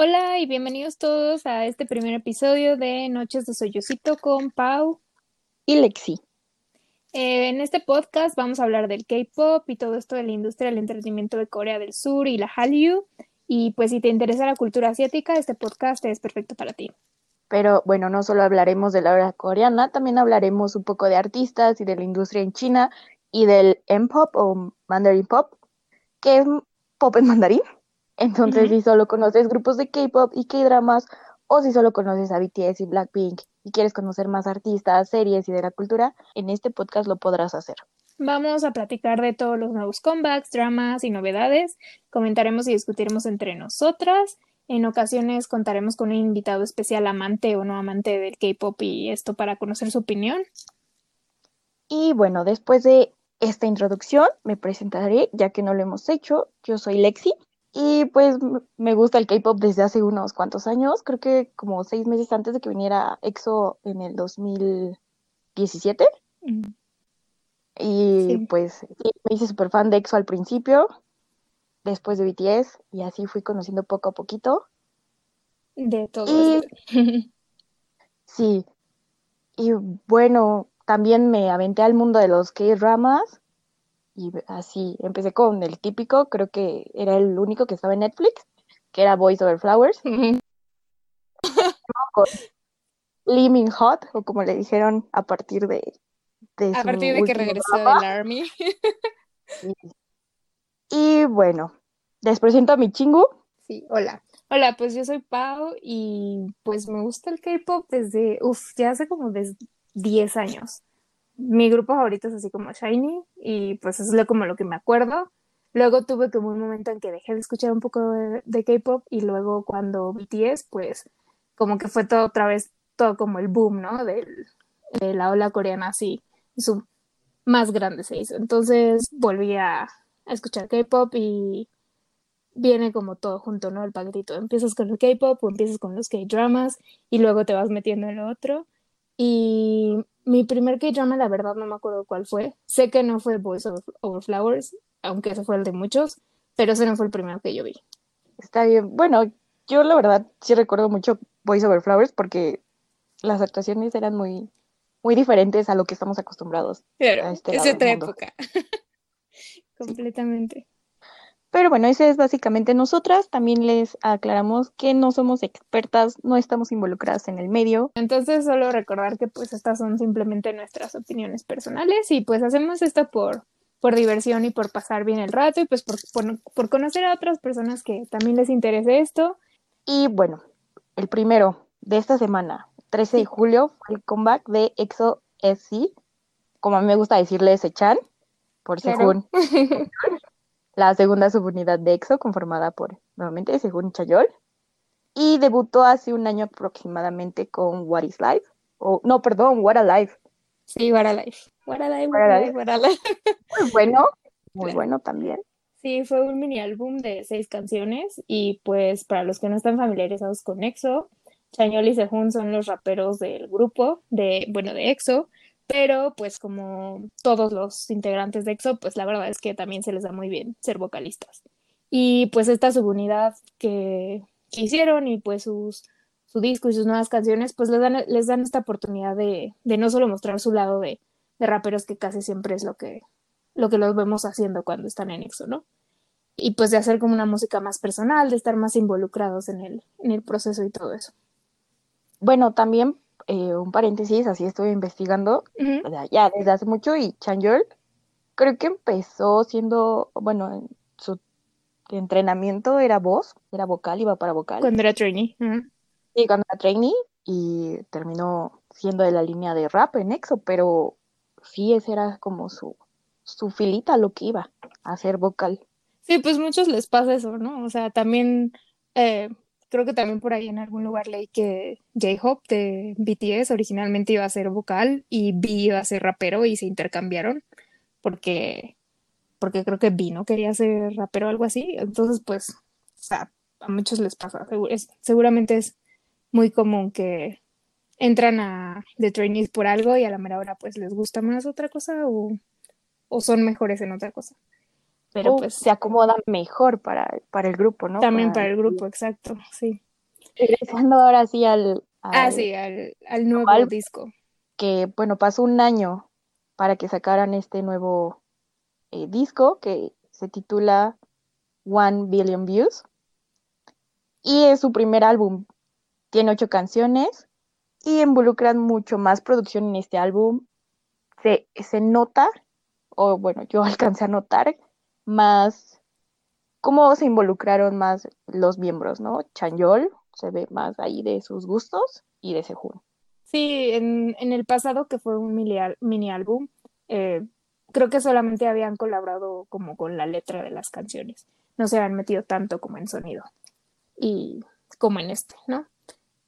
Hola y bienvenidos todos a este primer episodio de Noches de Soyocito con Pau y Lexi. Eh, en este podcast vamos a hablar del K-pop y todo esto de la industria del entretenimiento de Corea del Sur y la Hallyu. Y pues si te interesa la cultura asiática, este podcast es perfecto para ti. Pero bueno, no solo hablaremos de la obra coreana, también hablaremos un poco de artistas y de la industria en China y del M-pop o Mandarin Pop, que es pop en mandarín. Entonces, si solo conoces grupos de K-pop y K-dramas, o si solo conoces a BTS y Blackpink y quieres conocer más artistas, series y de la cultura, en este podcast lo podrás hacer. Vamos a platicar de todos los nuevos comebacks, dramas y novedades. Comentaremos y discutiremos entre nosotras. En ocasiones contaremos con un invitado especial amante o no amante del K-pop y esto para conocer su opinión. Y bueno, después de esta introducción me presentaré, ya que no lo hemos hecho. Yo soy Lexi. Y pues me gusta el K-pop desde hace unos cuantos años, creo que como seis meses antes de que viniera EXO en el 2017. Mm. Y pues me hice súper fan de EXO al principio, después de BTS, y así fui conociendo poco a poquito. De todo. sí. Y bueno, también me aventé al mundo de los K-dramas y así empecé con el típico, creo que era el único que estaba en Netflix, que era Voice Over Flowers. Living Hot, o como le dijeron a partir de. a partir de que regresó del Army. y, bueno, les presento a mi chingu. Sí, hola. Hola, pues yo soy Pau y pues me gusta el K-pop desde, uff, ya hace como 10 años mi grupo favorito es así como Shiny y pues eso es como lo que me acuerdo. Luego tuve como un momento en que dejé de escuchar un poco de, K-pop y luego cuando BTS, pues como que fue todo otra vez, todo como el boom, ¿no? de la ola coreana así, su más grande se hizo. Entonces volví a, a escuchar K-pop y viene como todo junto, ¿no? El paquetito. Empiezas con el K-pop o empiezas con los K-dramas y luego te vas metiendo en lo otro. Y mi primer K-drama, la verdad, no me acuerdo cuál fue. Sé que no fue Boys Over, Flowers, aunque ese fue el de muchos, pero ese no fue el primero que yo vi. Está bien. Bueno, yo la verdad sí recuerdo mucho Boys Over Flowers porque las actuaciones eran muy, muy diferentes a lo que estamos acostumbrados. Pero este es otra época. Completamente. Pero bueno, ese es básicamente nosotras. También les aclaramos que no somos expertas, no estamos involucradas en el medio. Entonces, solo recordar que pues estas son simplemente nuestras opiniones personales y pues hacemos esto por, por diversión y por pasar bien el rato y pues por, por, conocer a otras personas que también les interese esto. Y bueno, el primero de esta semana, 13 de julio, fue el comeback de EXO SC, como a mí me gusta decirle Sechan, por según la segunda subunidad de EXO, conformada por, nuevamente, según Chayol, y debutó hace un año aproximadamente con What is Life, o no, perdón, What Alive. Sí, What Alive. What Alive, What Alive, What Alive. Muy bueno, muy bueno también. Sí, fue un mini álbum de seis canciones y pues para los que no están familiarizados con EXO, Chayol y Sehun son los raperos del grupo, de, bueno, de EXO, pero pues como todos los integrantes de EXO, pues la verdad es que también se les da muy bien ser vocalistas. Y pues esta subunidad que, que hicieron y pues sus, su disco y sus nuevas canciones, pues les dan, les dan esta oportunidad de, de no solo mostrar su lado de, de, raperos, que casi siempre es lo que, lo que los vemos haciendo cuando están en EXO, ¿no? Y pues de hacer como una música más personal, de estar más involucrados en el, en el proceso y todo eso. Bueno, también eh, un paréntesis, así estoy investigando, ya desde hace mucho, y Chanyeol creo que empezó siendo, bueno, su entrenamiento era voz, era vocal, iba para vocal. Cuando era trainee. Sí, cuando era trainee, y terminó siendo de la línea de rap en EXO, pero sí, ese era como su, su filita lo que iba a ser vocal. Sí, pues muchos les pasa eso, ¿no? O sea, también eh, creo que también por ahí en algún lugar leí que J-Hope de BTS originalmente iba a ser vocal y B iba a ser rapero y se intercambiaron porque, porque creo que B no quería ser rapero o algo así. Entonces, pues, o sea, a muchos les pasa. seguramente es muy común que entran a de trainees por algo y a la mera hora pues les gusta más otra cosa o, o son mejores en otra cosa pero pues se acomoda mejor para, para el grupo, ¿no? También para, el grupo, exacto, sí. Regresando ahora sí al, ah, al- sí, al, al nuevo álbum. disco. que, bueno, pasó un año para que sacaran este nuevo eh, disco que se titula One Billion Views. Y es su primer álbum. Tiene ocho canciones y involucran mucho más producción en este álbum. Se, se nota, o bueno, yo alcancé a notar más cómo se involucraron más los miembros, ¿no? Chanyol se ve más ahí de sus gustos y de Sehun. Sí, en, en el pasado que fue un mini, mini álbum, eh, creo que solamente habían colaborado como con la letra de las canciones. No se habían metido tanto como en sonido. Y como en este, ¿no?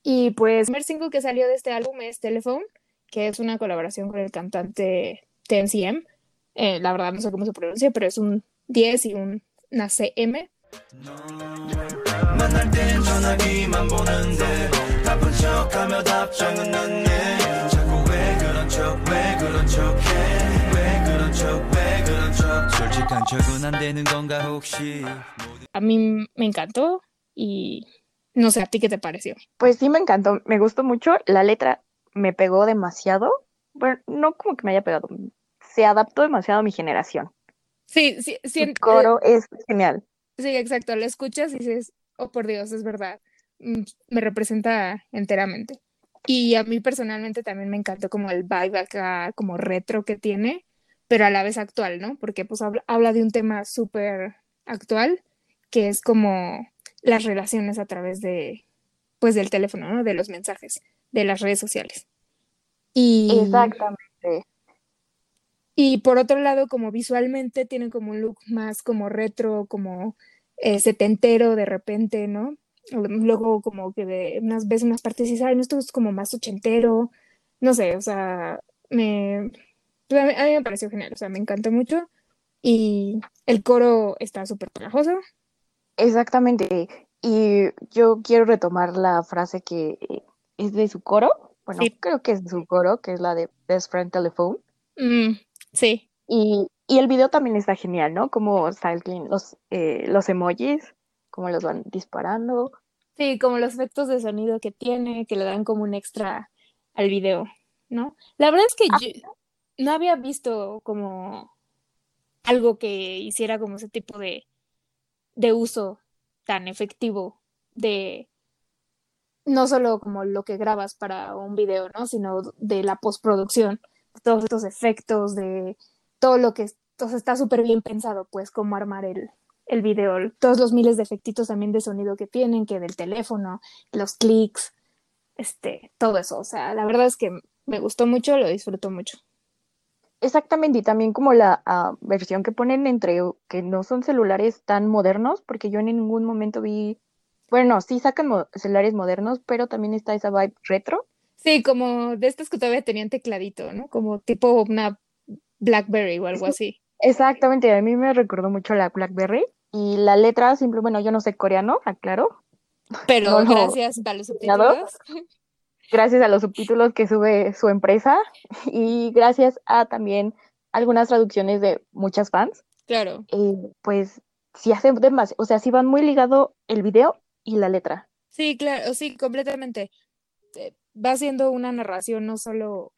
Y pues el primer single que salió de este álbum es Telephone, que es una colaboración con el cantante TNCM. Eh, la verdad no sé cómo se pronuncia, pero es un 10 y una CM. A mí me encantó y no sé, ¿a ti qué te pareció? Pues sí, me encantó, me gustó mucho, la letra me pegó demasiado, bueno, no como que me haya pegado, se adaptó demasiado a mi generación. Sí, sí, sí, El eh, coro es genial. sí, exacto, lo escuchas y dices, oh por Dios, es verdad, Mm, me representa enteramente. Y a mí personalmente también me encantó como el vibe acá, como retro que tiene, pero a la vez actual, ¿no? Porque pues habla, habla de un tema súper actual, que es como las relaciones a través de, pues del teléfono, ¿no? De los mensajes, de las redes sociales. Y, Exactamente. Y por otro lado, como visualmente tienen como un look más como retro, como eh, setentero de repente, ¿no? Luego como que de unas veces unas partes y saben, esto es como más ochentero, no sé, o sea, me, pues, a mí, a mí me pareció genial, o sea, me encantó mucho y el coro está súper pegajoso. Exactamente. Y yo quiero retomar la frase que eh, es de su coro. Bueno, Sí. creo que es de su coro, que es la de Best Friend Telephone. Mm, sí, Y, y el video también está genial, ¿no? Como salen los, eh, los emojis, cómo los van disparando. sí, como los efectos de sonido que tiene, que le dan como un extra al video, ¿no? La verdad es que yo no había visto como algo que hiciera como ese tipo de, de uso tan efectivo de no solo como lo que grabas para un video, ¿no? Sino de la postproducción, todos estos efectos, de todo lo que entonces está súper bien pensado, pues, cómo armar el, el video, todos los miles de efectitos también de sonido que tienen, que del teléfono, los clics, este, todo eso. O sea, la verdad es que me gustó mucho, lo disfruto mucho. Exactamente, y también como la ah, versión que ponen entre que no son celulares tan modernos, porque yo en ningún momento vi, bueno, sí sacan celulares modernos, pero también está esa vibe retro. Sí, como de estos que todavía tenían tecladito, ¿no? Como tipo una BlackBerry o algo así. Exactamente, a mí me recordó mucho la BlackBerry y la letra, simple, bueno, yo no sé coreano, aclaro, Pero No gracias a los subtítulos. gracias a los subtítulos que sube su empresa y gracias a también algunas traducciones de muchas fans, Claro. eh, pues sí hacen demasiado, o sea, sí van muy ligado el video y la letra. Sí, claro, sí, completamente. Va siendo una narración no solo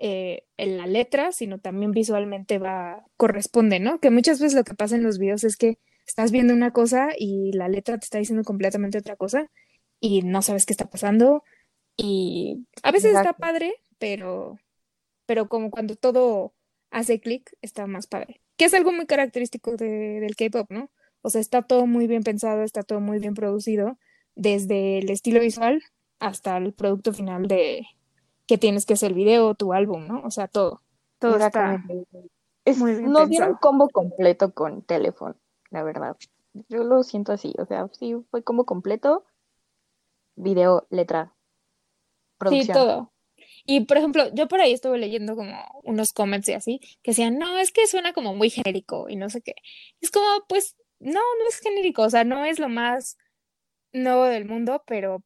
eh, en la letra, sino también visualmente va, corresponde, ¿no? Que muchas veces lo que pasa en los videos es que estás viendo una cosa y la letra te está diciendo completamente otra cosa y no sabes qué está pasando. Y a veces está padre, pero, pero como cuando todo hace clic, está más padre. Que es algo muy característico de- del K-pop, ¿no? O sea, está todo muy bien pensado, está todo muy bien producido, desde el estilo visual hasta el producto final de que tienes que hacer el video, tu álbum, ¿no? O sea, todo. Todo está. Es, muy bien nos dieron combo completo con teléfono, la verdad. Yo lo siento así, o sea, sí fue combo completo, video, letra, Sí, producción. todo. Y por ejemplo, yo por ahí estuve leyendo como unos comments y así, que decían, no, es que suena como muy genérico y no sé qué. Es como, pues, no, no es genérico, o sea, no es lo más nuevo del mundo, pero,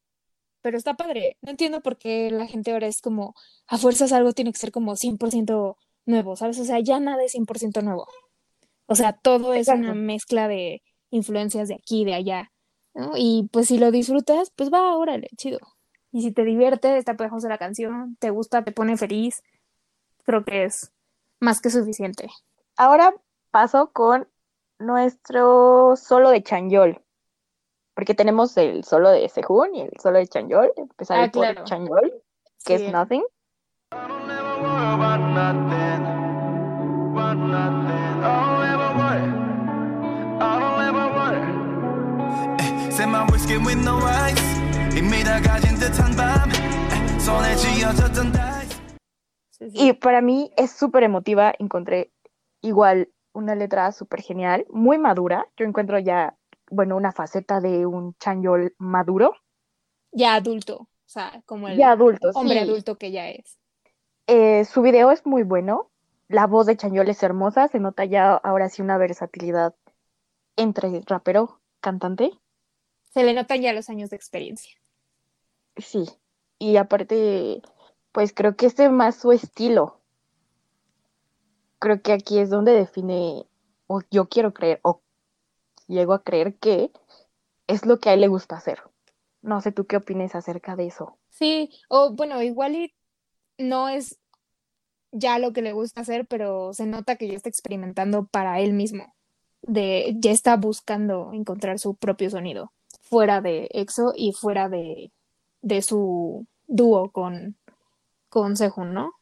pero está padre. No entiendo por qué la gente ahora es como, a fuerzas algo tiene que ser como 100% nuevo, ¿sabes? O sea, ya nada es 100% nuevo. O sea, todo es una mezcla de influencias de aquí y de allá. ¿no? Y pues si lo disfrutas, pues va, órale, chido. Y si te divierte, está pegajosa la canción, te gusta, te pone feliz, creo que es más que suficiente. Ahora paso con nuestro solo de Chanyol porque tenemos el solo de Sehun y el solo de Chanyeol, pues empezar ah, claro. por Chanyeol, que sí. es Nothing. Y para mí es súper emotiva, encontré igual una letra súper genial, muy madura, yo encuentro ya bueno, una faceta de un Chanyol maduro, Ya adulto, o sea, como el ya adulto. hombre sí. adulto que ya es. Eh, su video es muy bueno. La voz de Chanyol es hermosa. Se nota ya ahora sí una versatilidad entre rapero, cantante. Se le notan ya los años de experiencia. Sí. Y aparte, pues creo que este es más su estilo. Creo que aquí es donde define, o yo quiero creer, o llego a creer que es lo que a él le gusta hacer. No sé tú qué opines acerca de eso. Sí, o bueno, igual y no es ya lo que le gusta hacer, pero se nota que ya está experimentando para él mismo. De, ya está buscando encontrar su propio sonido fuera de EXO y fuera de, de su dúo con, con Sehun, ¿no?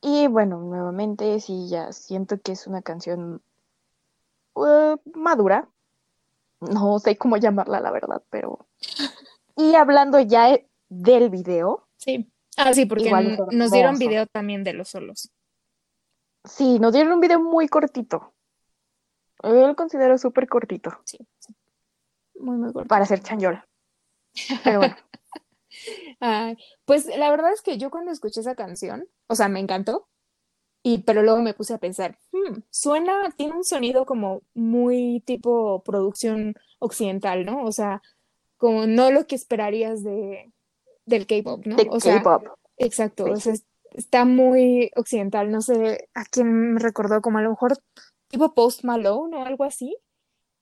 Y bueno, nuevamente sí, ya siento que es una canción eh, madura. No sé cómo llamarla, la verdad, pero... Y hablando ya del video, Sí. Ah, sí, porque Igual nos dieron video también de los solos. sí, nos dieron un video muy cortito. Yo lo considero súper cortito Sí, sí. Muy, muy corto. para hacer Chanyol. Pero bueno, Ay, pues la verdad es que yo cuando escuché esa canción, o sea, me encantó, y pero luego me puse a pensar, "Hmm, suena, tiene un sonido como muy tipo producción occidental, ¿no? O sea, como no lo que esperarías de del K-pop, ¿no? de O sea, K-pop. exacto, Sí. o sea, es- está muy occidental, no sé a quién me recordó, como a lo mejor tipo Post Malone o algo así,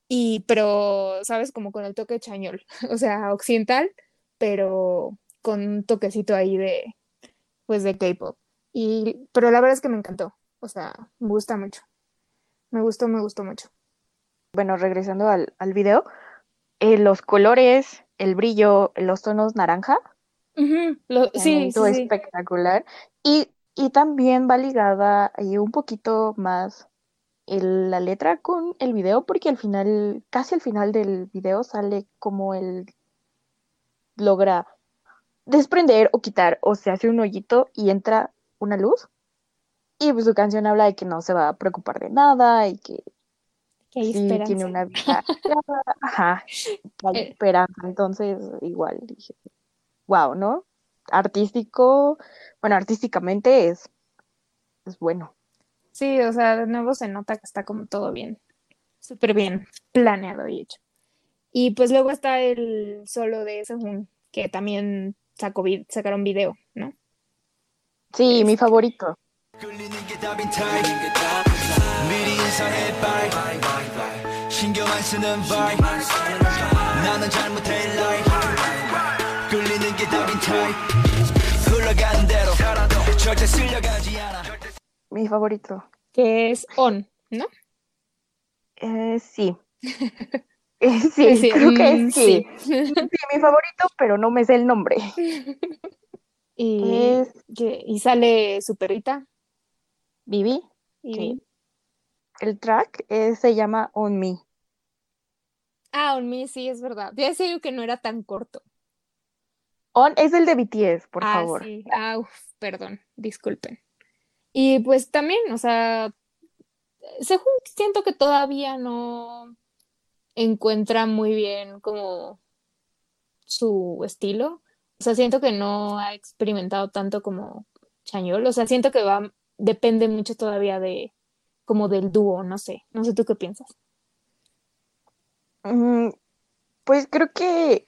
y pero, ¿sabes? Como con el toque chañol, o sea, occidental, pero con un toquecito ahí de, pues, de K-pop. Y, pero la verdad es que me encantó, o sea, me gusta mucho, me gustó, me gustó mucho. Bueno, regresando al, al video, eh, los colores, el brillo, los tonos naranja, Ujú, lo- se me sí, sí, sí. espectacular. Y, y también va ligada ahí un poquito más el- la letra con el video, porque al final, casi al final del video sale como él logra desprender o quitar, o se hace un hoyito y entra una luz. Y pues su canción habla de que no se va a preocupar de nada y que Que hay sí tiene esperanza. una vida, ajá, hay Eh. esperanza. Entonces, igual dije, wow, ¿no? Artístico, bueno, artísticamente es, es bueno. Sí, o sea, de nuevo se nota que está como todo bien, súper bien planeado y hecho. Y pues luego está el solo de Sehun, que también sacó sacaron video, ¿no? Sí, mi este. favorito. Mi favorito. Que es On, ¿no? Eh, sí. Eh, sí, sí, creo que mm, sí. sí. Sí, mi favorito, pero no me sé el nombre. Y, Es que- y sale su perrita. Vivi. Sí. El track eh, se llama On Me. Ah, On Me, sí, es verdad. Ya sé que no era tan corto. On es el de BTS, por ah, favor. sí. Ah, uf, perdón, disculpen. Y pues también, o sea, Sehun siento que todavía no encuentra muy bien como su estilo. O sea, siento que no ha experimentado tanto como Chañol. O sea, siento que va, depende mucho todavía de como del dúo, no sé. No sé tú qué piensas. Mm, pues creo que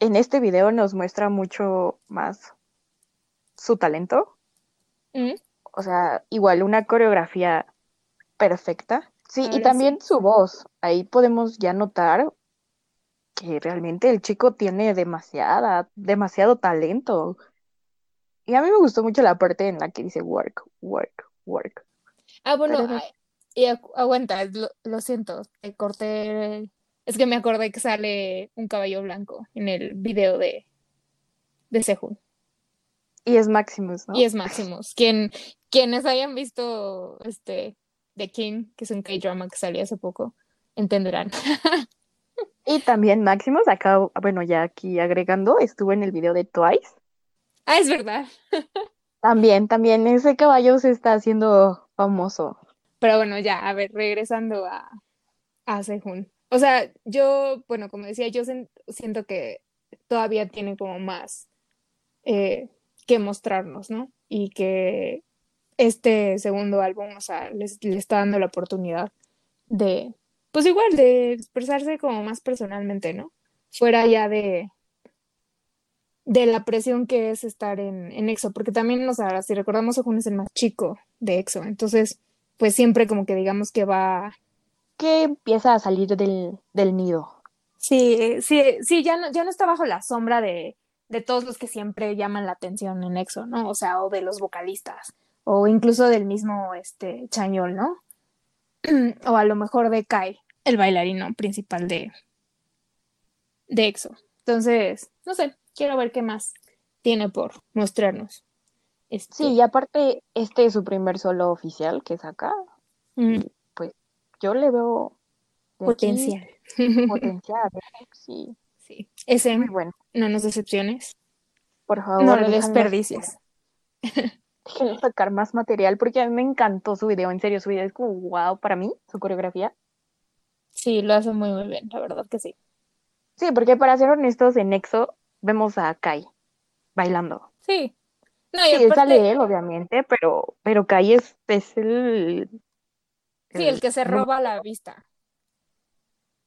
en este video nos muestra mucho más su talento. Mm, O sea, igual una coreografía perfecta. Sí, y Ahora sí. también su voz. Ahí podemos ya notar que realmente el chico tiene demasiada, demasiado talento. Y a mí me gustó mucho la parte en la que dice work, work, work. Ah, bueno, Pero- y agu- aguanta, lo, lo siento, te corté. Es que me acordé que sale un caballo blanco en el video de, de Sehun. Y es Maximus, ¿no? Y es Maximus. Quien, quienes hayan visto este The King, que es un K-drama que salió hace poco, entenderán. Y también Maximus, acá, bueno, ya aquí agregando, estuvo en el video de Twice. Ah, es verdad. También, también ese caballo se está haciendo famoso. Pero bueno, ya, a ver, regresando a, a Sehun. O sea, yo, bueno, como decía, yo siento que todavía tiene como más eh, que mostrarnos, ¿no? Y que este segundo álbum, o sea, les, le está dando la oportunidad de, pues igual, de expresarse como más personalmente, ¿no? Fuera ya de, de la presión que es estar en, en EXO, porque también, o sea, si recordamos, Sehun es el más chico de EXO, entonces, pues siempre como que digamos que va Que empieza a salir del, del nido. Sí, sí, sí, ya no, ya no está bajo la sombra de, de todos los que siempre llaman la atención en EXO, ¿no? O sea, o de los vocalistas, o incluso del mismo este Chañol, ¿no? O a lo mejor de Kai, el bailarino principal de, de EXO. Entonces, no sé, quiero ver qué más tiene por mostrarnos. Este, Sí, y aparte, este es su primer solo oficial que saca. mm, Yo le veo aquí potencial. potencial. ¿eh? Sí, Sí, ese, bueno. no nos decepciones, Por favor, no lo desperdicies. Déjenlo sacar más material porque a mí me encantó su video. En serio, su video es como wow para mí, su coreografía. Sí, lo hace muy, muy bien, la verdad que sí. Sí, porque para ser honestos, en EXO vemos a Kai bailando. Sí. No, y Sí, aparte, sale él, obviamente, pero, pero Kai es, es el, sí, el que se roba la vista.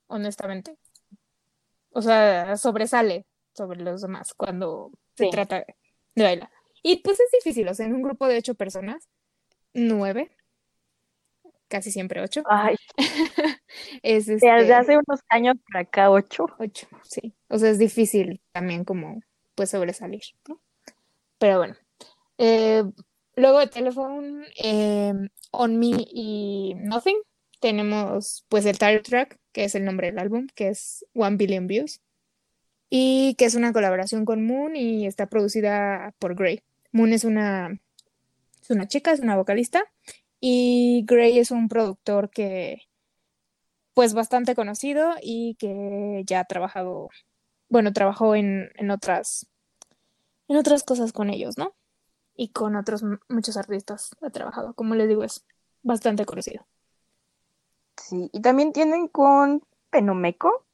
Honestamente. O sea, sobresale sobre los demás cuando se trata de bailar. Y pues es difícil, o sea, en un grupo de ocho personas, nueve, casi siempre ocho, Ay, es desde este, hace unos años para acá, ocho. Ocho, sí. O sea, es difícil también como, pues, sobresalir, ¿no? Pero bueno. Eh, luego de Telephone, eh, On Me y Nothing, tenemos, pues, el title track, que es el nombre del álbum, que es One Billion Views, y que es una colaboración con Moon y está producida por Grey. Moon es una, es una chica, es una vocalista, y Grey es un productor que pues bastante conocido y que ya ha trabajado, bueno, trabajó en, en otras, en otras cosas con ellos, ¿no? Y con otros muchos artistas ha trabajado, como les digo, es bastante conocido. Sí, y también tienen con Penomeco,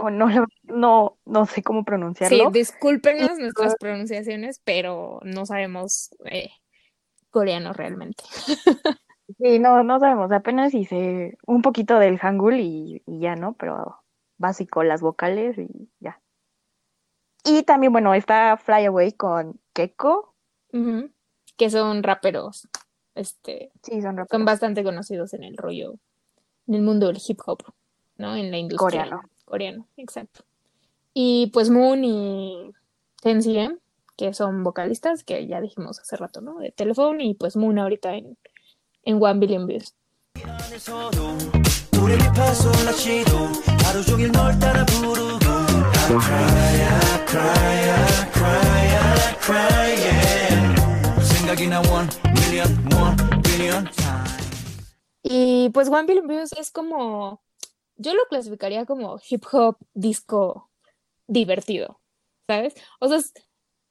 O no, lo- no, no sé cómo Sí, pronunciarlo. discúlpenos Y- nuestras pronunciaciones, pero no sabemos eh, coreano realmente. Sí, no, no sabemos, apenas hice un poquito del Hangul y, y ya, ¿no? Pero básico, las vocales y ya. Y también, bueno, está Fly Away con Keiko. Ujú. Que son raperos, este, Sí, son son raperos bastante conocidos en el rollo, en el mundo del hip hop, ¿no? En la industria coreano coreano, exacto. Y pues Moon y Tensei, que son vocalistas, que ya dijimos hace rato, ¿no? De Telephone y pues Moon ahorita en, en One Billion Views. Y pues One Billion Views es como yo lo clasificaría como hip hop disco divertido, ¿sabes? O sea, es,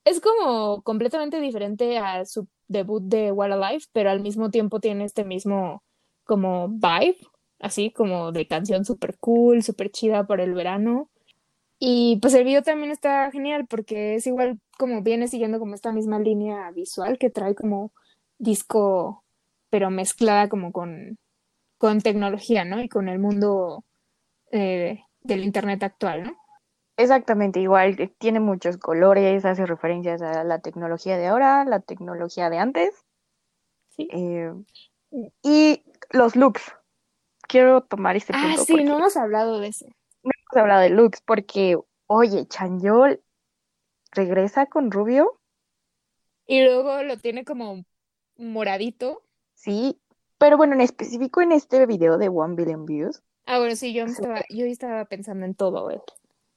es como completamente diferente a su debut de What Alive, pero al mismo tiempo tiene este mismo como vibe, así como de canción súper cool, súper chida para el verano. Y pues el video también está genial porque es igual como viene siguiendo como esta misma línea visual que trae como disco, pero mezclada como con, con tecnología, ¿no? Y con el mundo eh, del internet actual, ¿no? Exactamente, igual, que tiene muchos colores, hace referencias a la tecnología de ahora, la tecnología de antes. Sí. eh, y los looks. Quiero tomar este Ah, punto sí, porque no hemos hablado de ese. no hemos hablado de looks porque, oye, Chanyol regresa con Rubio, Y luego lo tiene como moradito. sí, pero bueno, en específico en este video de One Billion Views, Ah, bueno, sí, yo estaba, yo estaba pensando en todo el,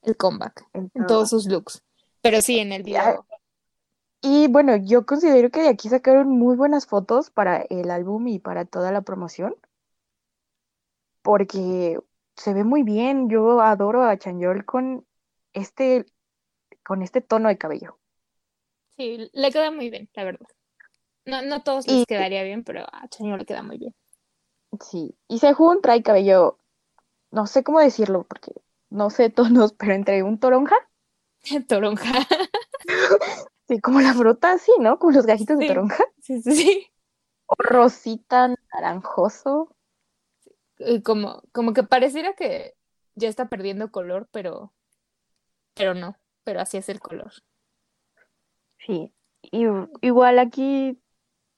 el comeback, en en todo. todos sus looks. Pero sí, en el video. Y bueno, yo considero que de aquí sacaron muy buenas fotos para el álbum y para toda la promoción, porque se ve muy bien. Yo adoro a Chanyol con este, con este tono de cabello. Sí, le queda muy bien, la verdad. No, no todos Y- les quedaría bien, pero a Chaño le queda muy bien. Sí, y Sehun trae cabello, no sé cómo decirlo, porque no sé tonos, pero entre un toronja, Toronja. sí, como la fruta, así, ¿no? Como los gajitos de Sí. toronja, Sí, sí, sí. o rosita naranjoso. Como, como que pareciera que ya está perdiendo color, pero, pero no, pero así es el color. Sí, y igual aquí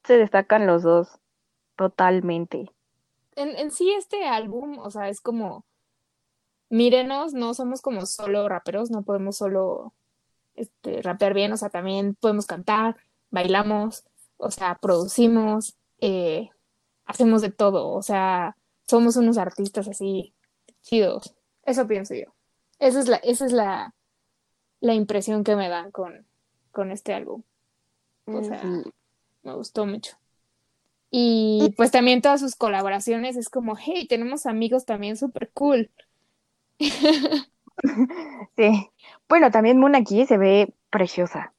se destacan los dos totalmente. En, en sí este álbum, o sea, es como, mírenos, no somos como solo raperos, no podemos solo este, rapear bien, o sea, también podemos cantar, bailamos, o sea, producimos, eh, hacemos de todo, o sea, somos unos artistas así chidos. Eso pienso yo. Esa es la, esa es la, la impresión que me dan con, con este álbum. O sea, Sí. me gustó mucho. Y pues también todas sus colaboraciones es como, hey, tenemos amigos también súper cool. Sí. Bueno, también Moon aquí se ve preciosa.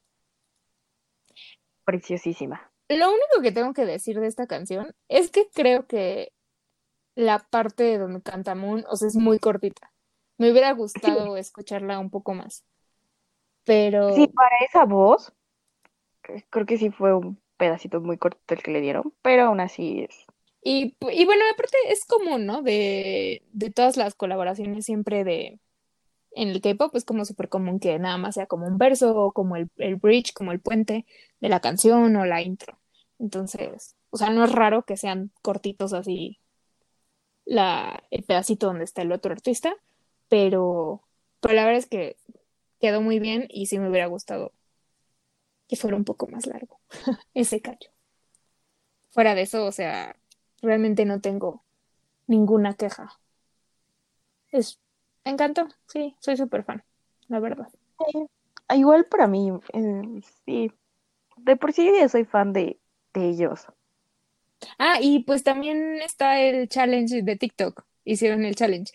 Preciosísima. Lo único que tengo que decir de esta canción es que creo que la parte donde canta Moon, o sea, es muy cortita. Me hubiera gustado escucharla un poco más. Pero Sí, para esa voz, creo que sí fue un pedacito muy corto el que le dieron, pero aún así es. Y, y bueno, aparte es común, ¿no? De, de todas las colaboraciones siempre de en el K-pop es como súper común que nada más sea como un verso o como el, el bridge, como el puente de la canción o la intro. Entonces, o sea, no es raro que sean cortitos así la, el pedacito donde está el otro artista, pero, pero la verdad es que quedó muy bien y sí me hubiera gustado que fuera un poco más largo ese cacho. Fuera de eso, o sea, realmente no tengo ninguna queja. Es, me encantó, sí, soy súper fan, la verdad. Ah, Igual para mí, eh, sí. De por sí ya soy fan de, de ellos. Ah, y pues también está el challenge de TikTok. Hicieron el challenge.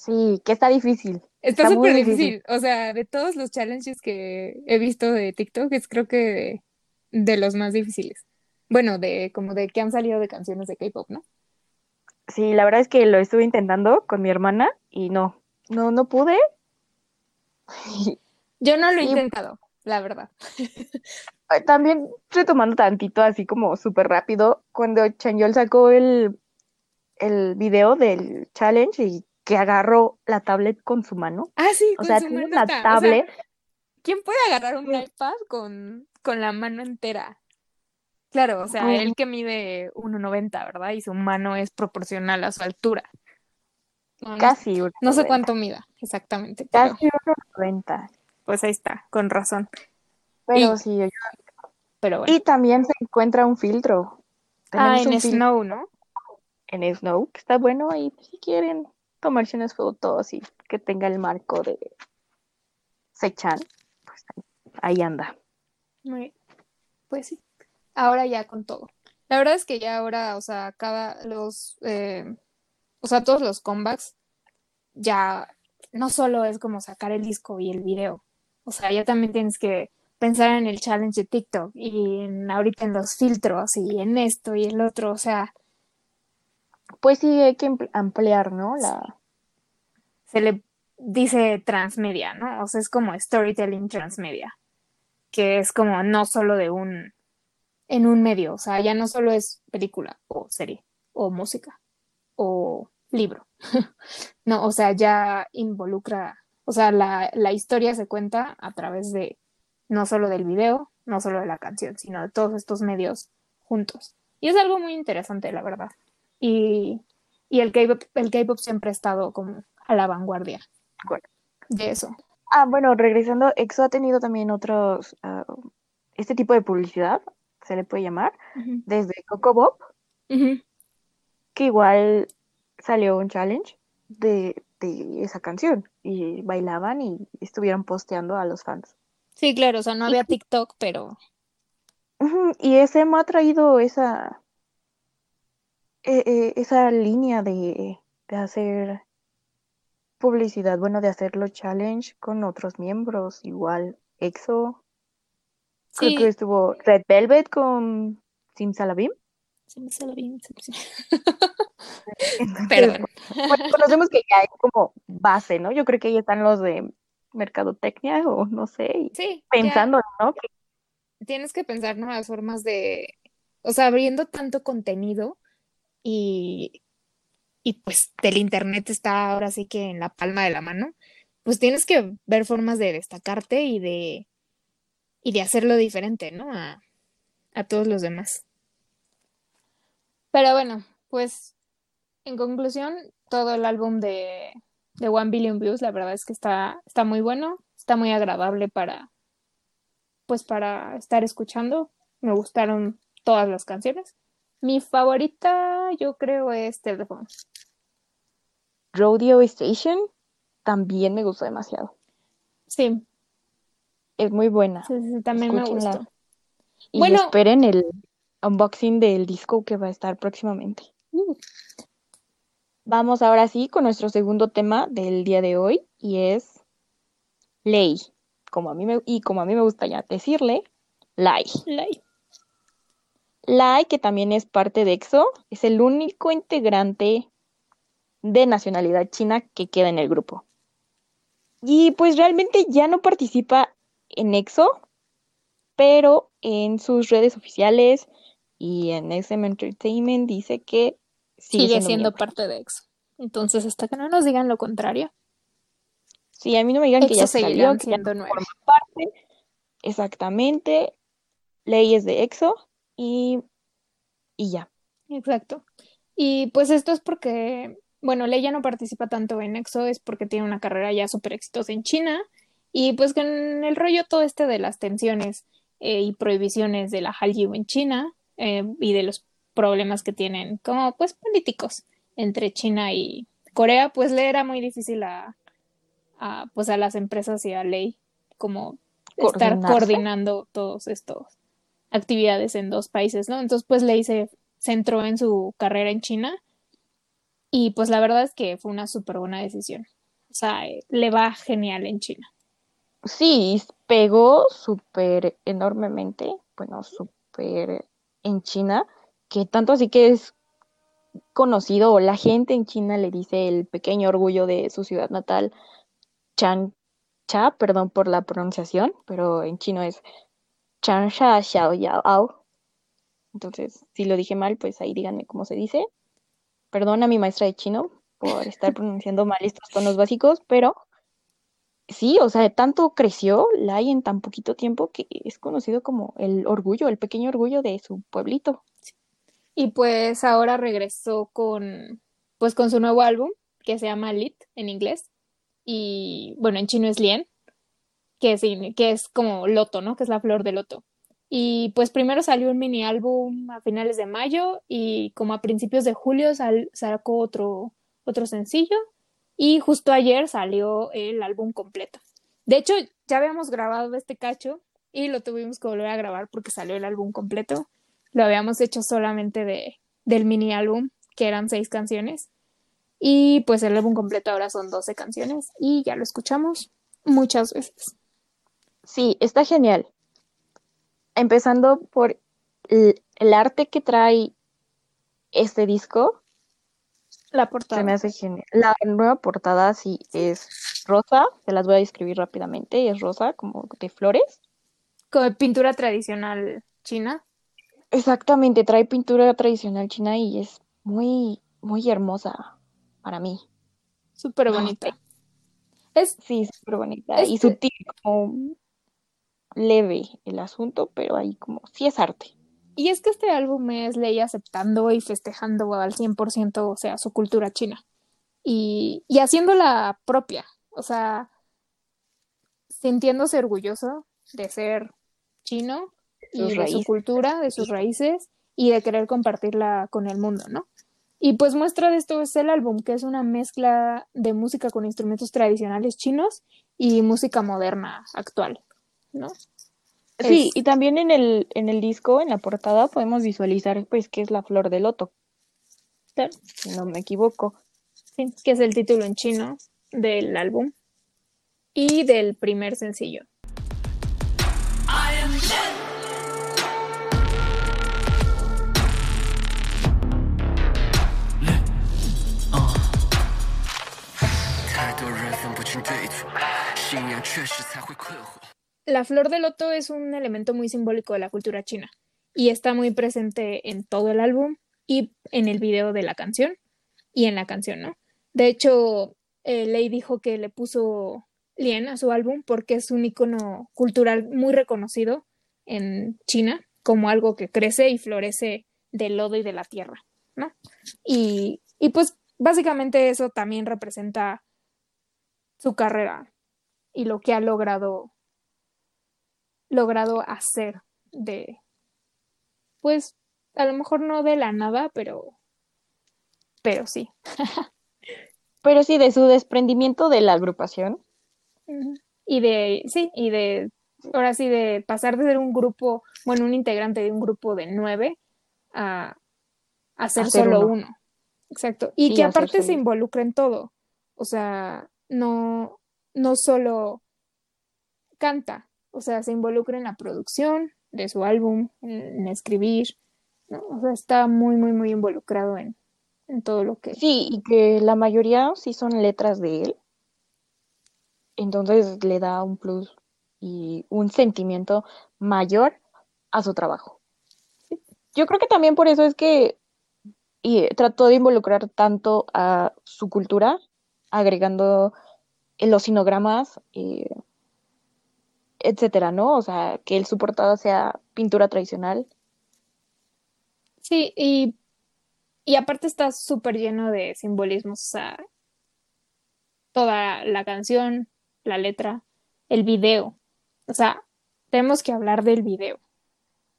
Sí, que está difícil. Está súper difícil. difícil. O sea, de todos los challenges que he visto de TikTok, es creo que de, de los más difíciles. Bueno, de como de que han salido de canciones de K-pop, ¿no? Sí, la verdad es que lo estuve intentando con mi hermana y no, no, no pude. Yo no lo he Sí. intentado, la verdad. También retomando tantito, así como súper rápido, cuando Chanyeol sacó el, el video del challenge y que agarró la tablet con su mano. Ah, sí, O con sea, su tiene mano una está- o sea, tablet. ¿quién puede agarrar un iPad con, con la mano entera? Claro, o sea, Pues- él que mide 1.90, ¿verdad? Y su mano es proporcional a su altura. No, Casi no sé 1.90. cuánto mida exactamente, pero Casi 1.90. pues ahí está, con razón. Pero Y- sí, yo- Pero bueno. Y también se encuentra un filtro. Ah, en un filtro Snow, ¿no? en Snow, que está bueno ahí si quieren tomarse unas fotos y que tenga el marco de Sechan, pues ahí anda. Muy- Pues sí. Ahora ya con todo. La verdad es que ya ahora, o sea, cada los, eh, o sea, todos los comebacks ya no solo es como sacar el disco y el video. O sea, ya también tienes que pensar en el challenge de TikTok y en ahorita en los filtros y en esto y el otro. O sea, Pues sí, hay que ampl- ampliar, ¿no? La... se le dice transmedia, ¿no? O sea, es como storytelling transmedia, que es como no solo de un, en un medio, o sea, ya no solo es película o serie o música o libro, no, o sea, ya involucra, o sea, la, la historia se cuenta a través de no solo del video, no solo de la canción, sino de todos estos medios juntos. Y es algo muy interesante, la verdad. Y, y el K-pop, el K-pop siempre ha estado como a la vanguardia Bueno. de eso. Ah, bueno, regresando, EXO ha tenido también otros, ah, este tipo de publicidad, se le puede llamar, desde Coco Bob, que igual salió un challenge de, de esa canción y bailaban y estuvieron posteando a los fans. Sí, claro, o sea, no había TikTok, pero Y SM ha traído esa, eh, eh, esa línea de, de hacer publicidad, bueno, de hacer los challenge con otros miembros, igual EXO, creo que estuvo Red Velvet con Simsalabim. me sale- Entonces, Perdón. bueno, conocemos que ya hay como base, ¿no? Yo creo que ahí están los de mercadotecnia o no sé, y Sí, ya pensando, ¿no? Que tienes que pensar nuevas formas de, o sea, abriendo tanto contenido y, y pues del internet está ahora sí que en la palma de la mano, pues tienes que ver formas de destacarte y de, y de hacerlo diferente, ¿no? A, a todos los demás. Pero bueno, pues en conclusión, todo el álbum de, de One Billion Views, la verdad es que está, está muy bueno, está muy agradable para, pues para estar escuchando. Me gustaron todas las canciones. Mi favorita, yo creo, es Telephone. Rodeo Station también me gustó demasiado. Sí, Es muy buena. sí, sí, también me gustó. Y Bueno. esperen el unboxing del disco que va a estar próximamente. Uh, Vamos ahora sí con nuestro segundo tema del día de hoy y es Ley. Como a mí me, y como a mí me gusta ya decirle, Lai. Lai. Lai, que también es parte de EXO, es el único integrante de nacionalidad china que queda en el grupo. Y pues realmente ya no participa en EXO, pero en sus redes oficiales y en SM Entertainment dice que sigue, Sigue siendo parte de EXO. Entonces, hasta que no nos digan lo contrario, Sí, a mí no me digan que ya salió, que ya siendo no nueve. forma parte. Exactamente. Ley es de EXO y, y ya. Exacto. Y pues esto es porque, bueno, Lei ya no participa tanto en EXO, es porque tiene una carrera ya súper exitosa en China. Y pues con el rollo todo este de las tensiones eh, y prohibiciones de la Hallyu en China eh, y de los problemas que tienen como pues políticos entre China y Corea, pues le era muy difícil a, a, pues a las empresas y a Lei como estar coordinando todos estos actividades en dos países, ¿no? Entonces pues Lei se centró en su carrera en China y pues la verdad es que fue una súper buena decisión. O sea, eh, le va genial en China. Sí, pegó súper enormemente, bueno, súper en China, que tanto así que es conocido, la gente en China le dice el pequeño orgullo de su ciudad natal, Changsha, perdón por la pronunciación, pero en chino es Changsha Xiao Yao Ao. Entonces, si lo dije mal, pues ahí díganme cómo se dice. Perdona a mi maestra de chino por estar pronunciando mal estos tonos básicos, pero sí, o sea, tanto creció Lai en tan poquito tiempo que es conocido como el orgullo, el pequeño orgullo de su pueblito. Y pues ahora regresó con, pues con su nuevo álbum, que se llama Lit en inglés. Y bueno, en chino es Lien, que es, que es como loto, ¿no? Que es la flor de loto. Y pues primero salió un mini álbum a finales de mayo y como a principios de julio sal- sacó otro, otro sencillo y justo ayer salió el álbum completo. De hecho, ya habíamos grabado este cacho y lo tuvimos que volver a grabar porque salió el álbum completo. Lo habíamos hecho solamente de, del mini álbum, que eran seis canciones. Y pues el álbum completo ahora son 12 canciones y ya lo escuchamos muchas veces. Sí, está genial. Empezando por el, el arte que trae este disco, La se me portada. hace genial. La nueva portada sí es rosa, se las voy a describir rápidamente, es rosa como de flores. Como pintura tradicional china. Exactamente, trae pintura tradicional china y es muy, muy hermosa para mí. Súper bonita. Es, Sí, súper bonita. Y sutil, como leve el asunto, pero ahí como, sí es arte. y es que este álbum es Ley aceptando y festejando al 100%, o sea, su cultura china. y, y haciéndola propia, o sea, sintiéndose orgulloso de ser chino y de su cultura, de sus raíces y de querer compartirla con el mundo, ¿no? Y pues muestra de esto es el álbum, que es una mezcla de música con instrumentos tradicionales chinos y música moderna actual, ¿no? Sí, Es- y también en el, en el disco, en la portada, podemos visualizar pues que es la flor de loto, Claro. si no me equivoco. Sí, que es el título en chino del álbum y del primer sencillo. La flor de loto es un elemento muy simbólico de la cultura china y está muy presente en todo el álbum y en el video de la canción y en la canción, ¿no? De hecho, eh, Lei dijo que le puso Lien a su álbum porque es un icono cultural muy reconocido en China como algo que crece y florece del lodo y de la tierra, ¿no? Y, y pues básicamente eso también representa su carrera y lo que ha logrado logrado hacer de pues a lo mejor no de la nada, pero pero sí. Pero sí, de su desprendimiento de la agrupación. Y de, sí, y de, ahora sí, de pasar de ser un grupo, bueno, un integrante de un grupo de nueve a, a ser A ser solo uno. uno. Exacto. Y Sí, que aparte se involucra en todo. O sea, no, no solo canta, o sea, se involucra en la producción de su álbum, en, en escribir, ¿no? O sea, está muy, muy, muy involucrado en, en todo lo que... Sí, y que la mayoría sí son letras de él. Entonces le da un plus y un sentimiento mayor a su trabajo. Yo creo que también por eso es que y, trató de involucrar tanto a su cultura, agregando los sinogramas, eh, etcétera, ¿no? O sea, que el su portada sea pintura tradicional. Sí, y, y aparte está súper lleno de simbolismos, o sea, toda la canción, la letra, el video. O sea, tenemos que hablar del video,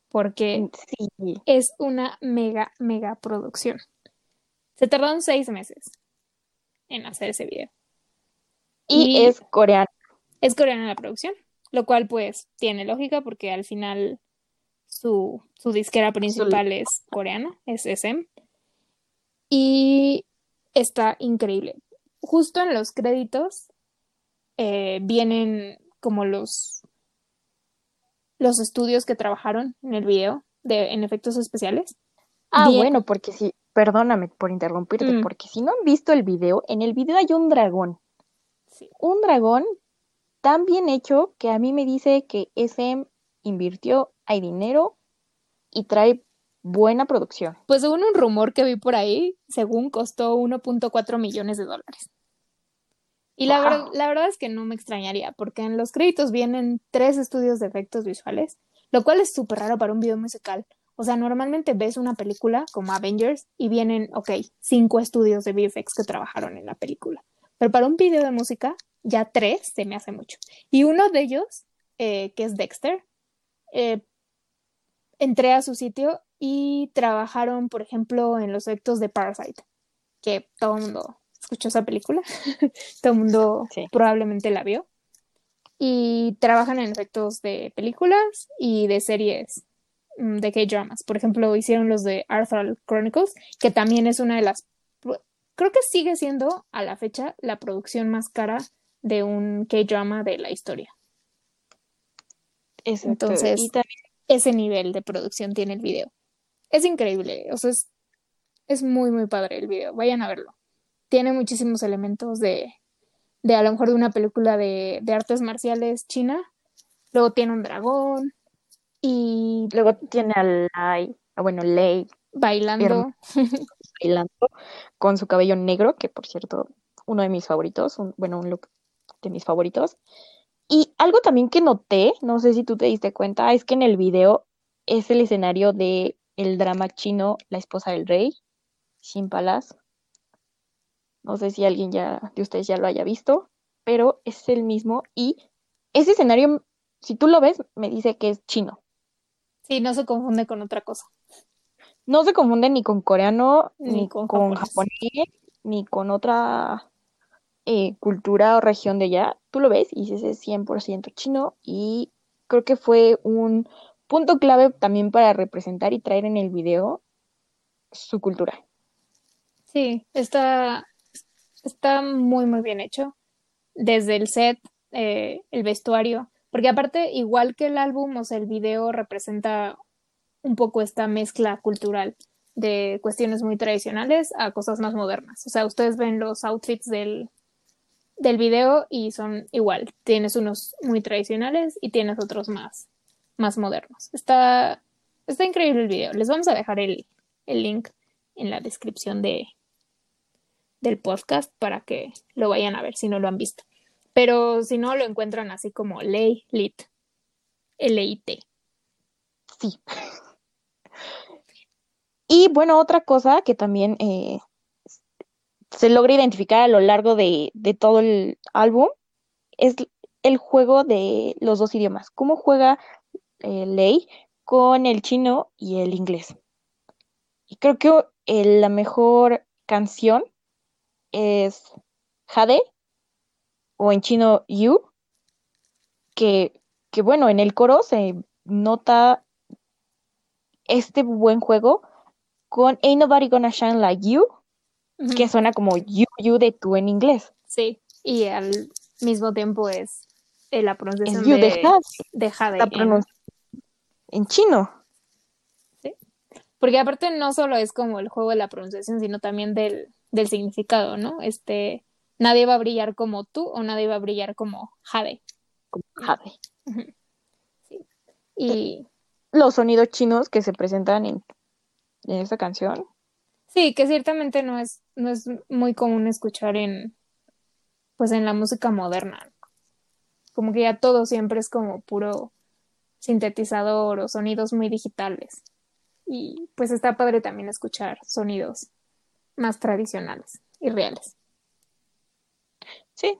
porque Sí, es una mega, mega producción. Se tardaron seis meses en hacer ese video. y Y- es coreano. Es coreana la producción, lo cual pues tiene lógica porque al final su, su disquera principal es coreana, es SM. Y está increíble. Justo en los créditos eh, vienen como los, los estudios que trabajaron en el video de, en efectos especiales. Ah, Bien. bueno, porque sí, perdóname por interrumpirte, Mm. porque si no han visto el video, en el video hay un dragón. Sí. Un dragón tan bien hecho que a mí me dice que SM invirtió, hay dinero y trae buena producción. Pues según un rumor que vi por ahí, según costó 1.4 millones de dólares. Y la, ver- la verdad es que no me extrañaría, porque en los créditos vienen tres estudios de efectos visuales, lo cual es súper raro para un video musical. O sea, normalmente ves una película como Avengers y vienen, ok, cinco estudios de VFX que trabajaron en la película. Pero para un video de música, ya tres se me hace mucho. Y uno de ellos, eh, que es Dexter, eh, entré a su sitio y trabajaron, por ejemplo, en los efectos de Parasite, que todo el mundo escuchó esa película, todo el mundo Sí. probablemente la vio. Y trabajan en efectos de películas y de series mm, de K-dramas. Por ejemplo, hicieron los de Arthur Chronicles, que también es una de las. Creo que sigue siendo a la fecha la producción más cara de un K-drama de la historia. Exacto. Entonces- Y también, ese nivel de producción tiene el video. Es increíble, o sea, es, es muy, muy padre el video. Vayan a verlo. Tiene muchísimos elementos de, de a lo mejor de una película de, de artes marciales china. Luego tiene un dragón y luego tiene a Lai, ah, bueno, Lei bailando. bailando con su cabello negro, que por cierto, uno de mis favoritos, un- bueno, un look de mis favoritos. Y algo también que noté, no sé si tú te diste cuenta, es que en el video es el escenario de el drama chino La esposa del rey, Shin Palace. No sé si alguien ya de ustedes ya lo haya visto, pero es el mismo y ese escenario, si tú lo ves, me dice que es chino. Sí, no se confunde con otra cosa. No se confunde ni con coreano, Ni ni, con con, japonés. japonés, ni con otra eh, cultura o región de allá. Tú lo ves y dices es 100% chino y creo que fue un punto clave también para representar y traer en el video su cultura. Sí, está, está muy, muy bien hecho. Desde el set, eh, el vestuario, porque aparte, igual que el álbum, o sea, el video representa un poco esta mezcla cultural de cuestiones muy tradicionales a cosas más modernas. O sea, ustedes ven los outfits del, del video y son igual. Tienes unos muy tradicionales y tienes otros más, más modernos. Está, está increíble el video. Les vamos a dejar el, el link en la descripción de, del podcast para que lo vayan a ver si no lo han visto. Pero si no, lo encuentran así como Ley Lit. L-I-T. Sí. Y bueno, otra cosa que también eh, se logra identificar a lo largo de, todo el álbum es el juego de los dos idiomas. ¿Cómo juega eh, Lei con el chino y el inglés? Y creo que la mejor canción es Jade o en chino You, que bueno, en el coro se nota este buen juego con Ain't Nobody Gonna Shine Like You, que suena como You, You de tú en inglés. Sí, y al mismo tiempo es eh, la Es pronunciación You de de, Jade, de Jade la en- en chino. Porque aparte no solo es como el juego de la pronunciación, sino también del, del significado, ¿no? Este, nadie va a brillar como tú o nadie va a brillar como Jade. como Jade. Y Los sonidos chinos que se presentan en, en esta canción. sí, que ciertamente no es, no es muy común escuchar en, pues en la música moderna. Como que ya todo siempre es como puro sintetizador o sonidos muy digitales. Y pues está padre también escuchar sonidos más tradicionales y reales. Sí,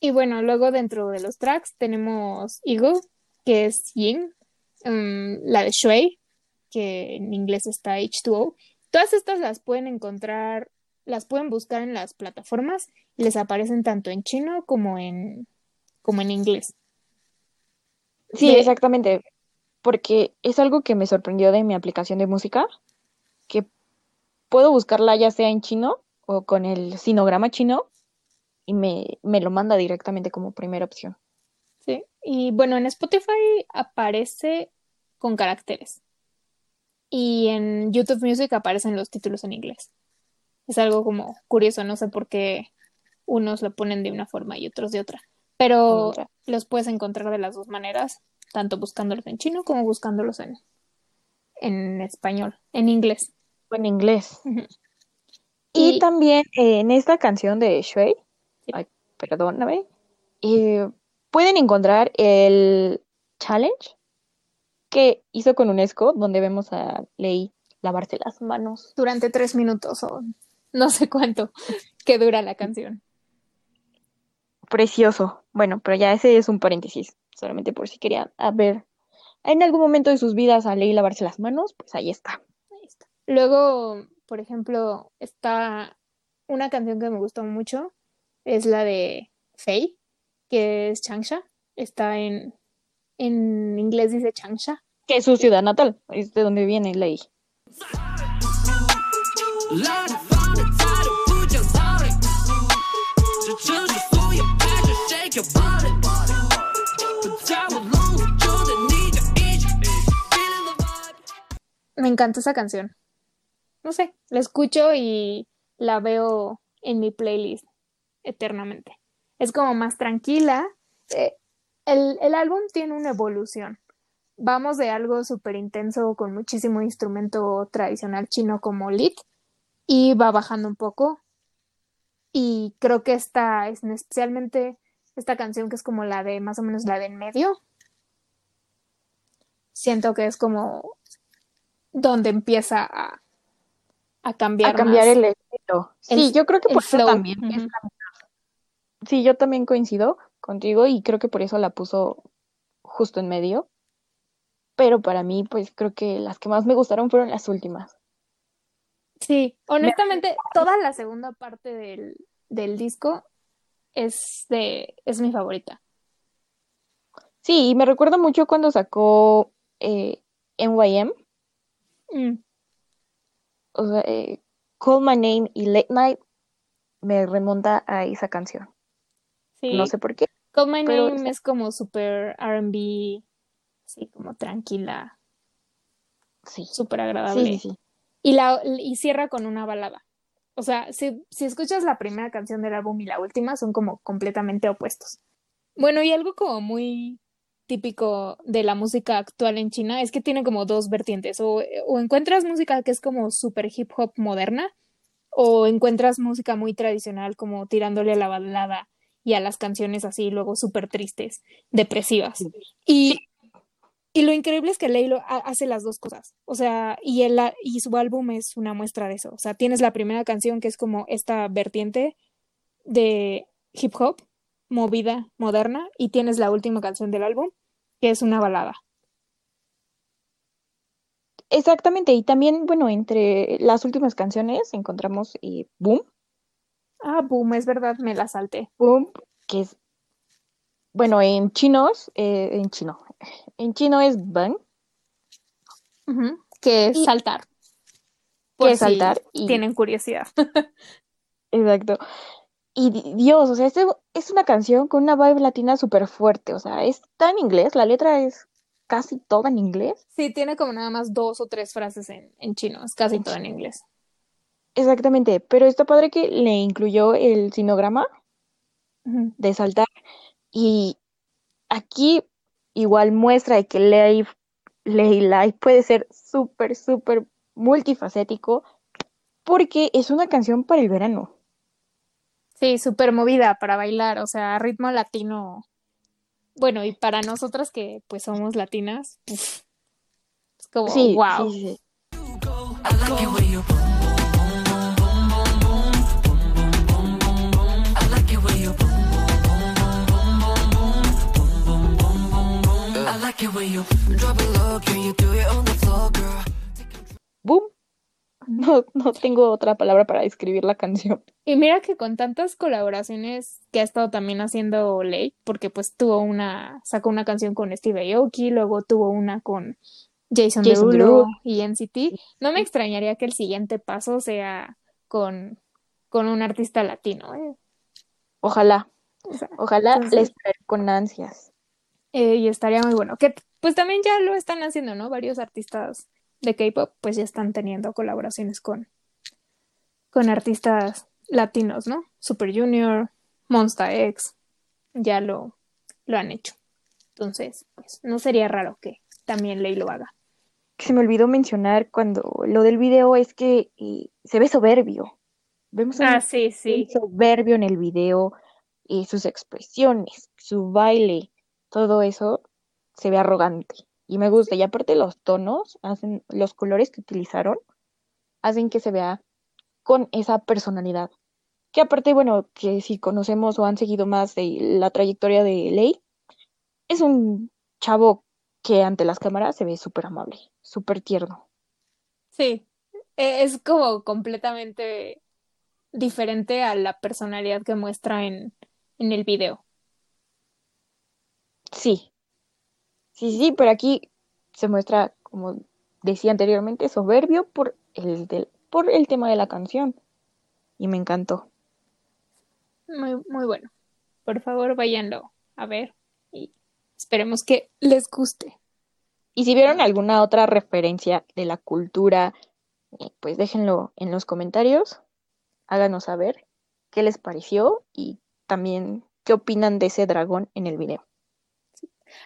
Y bueno, luego dentro de los tracks tenemos Eagle, que es Yin, mm, la de Shui, que en inglés está H2O. Todas estas las pueden encontrar, las pueden buscar en las plataformas y les aparecen tanto en chino como en, como en inglés. sí, De- exactamente. Porque es algo que me sorprendió de mi aplicación de música, que puedo buscarla ya sea en chino o con el sinograma chino y me, me lo manda directamente como primera opción. Sí. Y bueno, en Spotify aparece con caracteres. Y en YouTube Music aparecen los títulos en inglés. Es algo como curioso, no sé por qué unos lo ponen de una forma y otros de otra. Pero los puedes encontrar de las dos maneras, tanto buscándolos en chino como buscándolos en, en español, en inglés. O en inglés. Y Y- también eh, en esta canción de Shui. Ay, perdóname, eh, pueden encontrar el challenge que hizo con UNESCO, donde vemos a Lei lavarse las manos. Durante tres minutos o no sé cuánto que dura la canción. Precioso. Bueno, pero ya ese es un paréntesis, solamente por si querían a ver en algún momento de sus vidas a Lei lavarse las manos, pues ahí está. Ahí está. Luego, por ejemplo, está una canción que me gustó mucho, es la de Fei, que es Changsha. Está en, en inglés dice Changsha. Que es su ciudad natal, es de donde viene Lei. Me encanta esa canción. No sé, la escucho y la veo en mi playlist eternamente. Es como más tranquila. Eh, el, el álbum tiene una evolución. Vamos de algo súper intenso con muchísimo instrumento tradicional chino como lit y va bajando un poco Y creo que esta es especialmente esta canción que es como la de más o menos la de en medio. Siento que es como donde empieza a, a cambiar. A cambiar más el estilo. Sí, el- yo creo que por eso flow. también es la. Sí, yo también coincido contigo y creo que por eso la puso justo en medio. Pero para mí, pues creo que las que más me gustaron fueron las últimas. Sí, honestamente, toda la segunda parte del, del disco es de, es mi favorita. Sí, y me recuerda mucho cuando sacó eh, NYM, Mm, o sea, eh, Call My Name y Late Night me remonta a esa canción. Sí. No sé por qué. Call My Name es como super R&B, así como tranquila, Sí, súper agradable. sí, sí. Y, la, y cierra con una balada. O sea, si, si escuchas la primera canción del álbum y la última, son como completamente opuestos. Bueno, y algo como muy típico de la música actual en China es que tiene como dos vertientes. O, o encuentras música que es como super hip hop moderna, o encuentras música muy tradicional, como tirándole a la balada y a las canciones así, luego súper tristes, depresivas. Y, y lo increíble es que ha- hace las dos cosas. O sea, y, el, y su álbum es una muestra de eso. O sea, tienes la primera canción que es como esta vertiente de hip hop, movida, moderna, y tienes la última canción del álbum, que es una balada. Exactamente, y también, bueno, entre las últimas canciones encontramos eh, Boom, Ah, boom, es verdad, me la salté. Boom, que es, bueno, en chinos, eh, en chino, en chino es Bang, Que es Y- saltar. que es saltar, y tienen curiosidad. exacto. Y di- Dios, o sea, este es una canción con una vibe latina súper fuerte, o sea, está en inglés, la letra es casi toda en inglés. Sí, tiene como nada más dos o tres frases en, en chino, es casi En todo en inglés. Exactamente, pero está padre que le incluyó el sinograma de saltar y aquí igual muestra de que Lei, Lei Lai puede ser súper, súper multifacético porque es una canción para el verano. Sí, súper movida para bailar, o sea, ritmo latino. Bueno, y para nosotras que pues somos latinas, es como, Sí, wow. sí, sí. Boom. No, no tengo otra palabra para describir la canción. Y mira que con tantas colaboraciones que ha estado también haciendo Lei, porque pues tuvo una, sacó una canción con Steve Aoki, luego tuvo una con Jason Jason Derulo Derulo. y NCT, no me extrañaría que el siguiente paso sea con, con un artista latino, ¿eh? Ojalá, O sea, ojalá Entonces- esperé con ansias. Eh, y estaría muy bueno. Que pues también ya lo están haciendo, ¿no? Varios artistas de K-pop pues ya están teniendo colaboraciones con, con artistas latinos, ¿no? Super Junior, Monsta X, ya lo, lo han hecho. Entonces, pues no sería raro que también Ley lo haga. Se me olvidó mencionar cuando lo del video es que eh, se ve soberbio. Vemos a un sí, muy soberbio en el video y sus expresiones, su baile, todo eso se ve arrogante y me gusta. Y aparte los tonos, hacen, los colores que utilizaron, hacen que se vea con esa personalidad. Que aparte, bueno, que si conocemos o han seguido más de la trayectoria de Lei, es un chavo que ante las cámaras se ve súper amable, súper tierno. Sí, e- es como completamente diferente a la personalidad que muestra en, en el video. Sí, sí, sí, pero aquí se muestra, como decía anteriormente, soberbio por el, del- por el tema de la canción. Y me encantó. Muy, muy bueno. Por favor, váyanlo a ver y esperemos que les guste. Y si vieron alguna otra referencia de la cultura, eh, pues déjenlo en los comentarios. Háganos saber qué les pareció y también qué opinan de ese dragón en el video.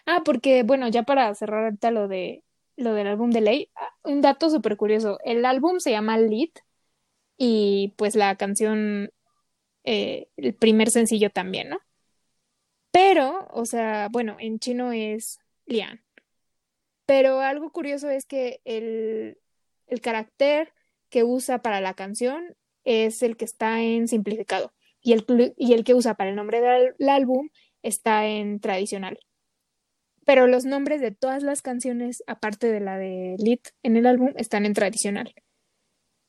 Ah, porque bueno, ya para cerrar ahorita lo de lo del álbum de Ley, ah, un dato súper curioso. El álbum se llama Lead y pues la canción eh, el primer sencillo también, ¿no? Pero, o sea, bueno, en chino es Lian. Pero algo curioso es que el, el carácter que usa para la canción es el que está en simplificado y el, y el que usa para el nombre del álbum está en tradicional. Pero los nombres de todas las canciones, aparte de la de Lit en el álbum, están en tradicional.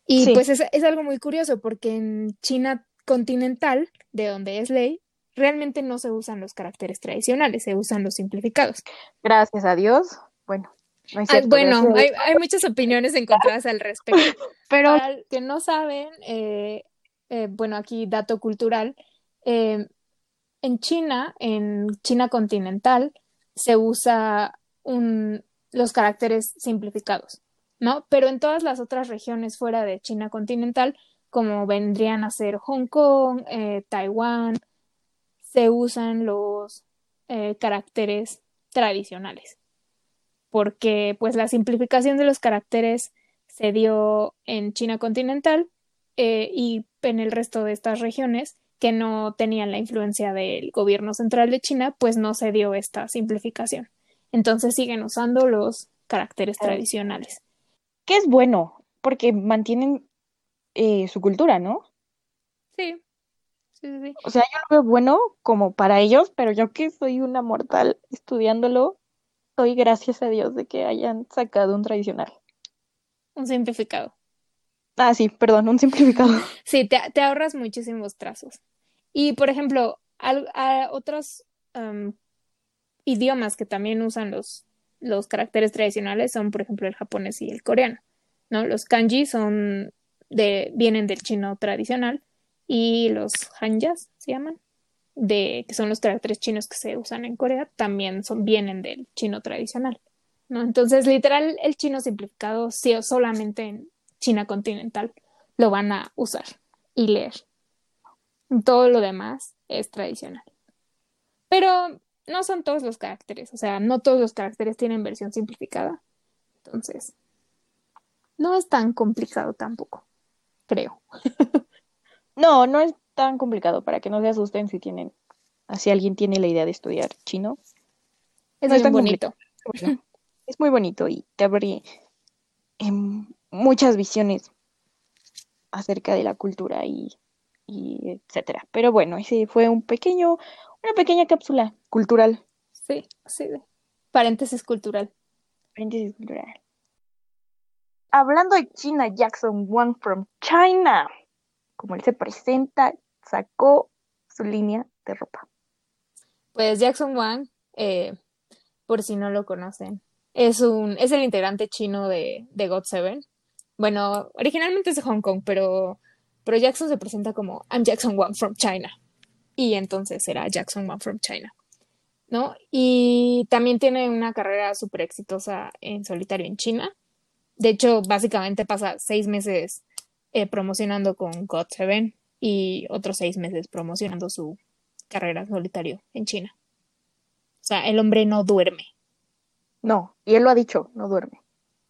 Y pues es, es, algo muy curioso porque en China continental, de donde es ley, realmente no se usan los caracteres tradicionales, se usan los simplificados. Gracias a Dios. Bueno, no es ah, cierto, bueno, hay, hay, muchas opiniones encontradas al respecto. Pero Para que no saben, eh, eh, bueno, aquí dato cultural, eh, en China, en China continental, se usa un, los caracteres simplificados, ¿no? Pero en todas las otras regiones fuera de China continental, como vendrían a ser Hong Kong, eh, Taiwán, se usan los eh, caracteres tradicionales, porque pues la simplificación de los caracteres se dio en China continental eh, y en el resto de estas regiones que no tenían la influencia del gobierno central de China, pues no se dio esta simplificación. Entonces siguen usando los caracteres tradicionales. Que es bueno, porque mantienen eh, su cultura, ¿no? Sí. Sí, sí, sí. O sea, yo lo veo bueno como para ellos, pero yo que soy una mortal estudiándolo, doy gracias a Dios de que hayan sacado un tradicional. Un simplificado. Ah, sí, perdón, un simplificado. Sí, te, ahorras muchísimos trazos. Y, por ejemplo, a otros um, idiomas que también usan los, los caracteres tradicionales son, por ejemplo, el japonés y el coreano, ¿no? Los kanji son de, vienen del chino tradicional y los hanjas se llaman, de, que son los caracteres chinos que se usan en Corea, también son, vienen del chino tradicional, ¿no? Entonces, literal, el chino simplificado sí solamente en China continental lo van a usar y leer. Todo lo demás es tradicional. Pero no son todos los caracteres, o sea, no todos los caracteres tienen versión simplificada. Entonces, no es tan complicado tampoco, creo. No, no es tan complicado para que no se asusten si tienen, si alguien tiene la idea de estudiar chino. Es No es tan bonito. Es muy bonito y te abre em, muchas visiones acerca de la cultura y, y etcétera. Pero bueno, ese fue un pequeño, una pequeña cápsula cultural. Sí, sí. Paréntesis cultural. Paréntesis cultural. Hablando de China, Jackson Wang from China, como él se presenta, sacó su línea de ropa. Pues Jackson Wang, eh, por si no lo conocen, es un, es el integrante chino de, de GOT7. Bueno, originalmente es de Hong Kong, pero, pero Jackson se presenta como I'm Jackson Wang from China. Y entonces será Jackson Wang from China. ¿No? Y también tiene una carrera súper exitosa en solitario en China. De hecho, básicamente pasa seis meses eh, promocionando con GOT7 y otros seis meses promocionando su carrera solitario en China. O sea, el hombre no duerme. No, y él lo ha dicho, no duerme.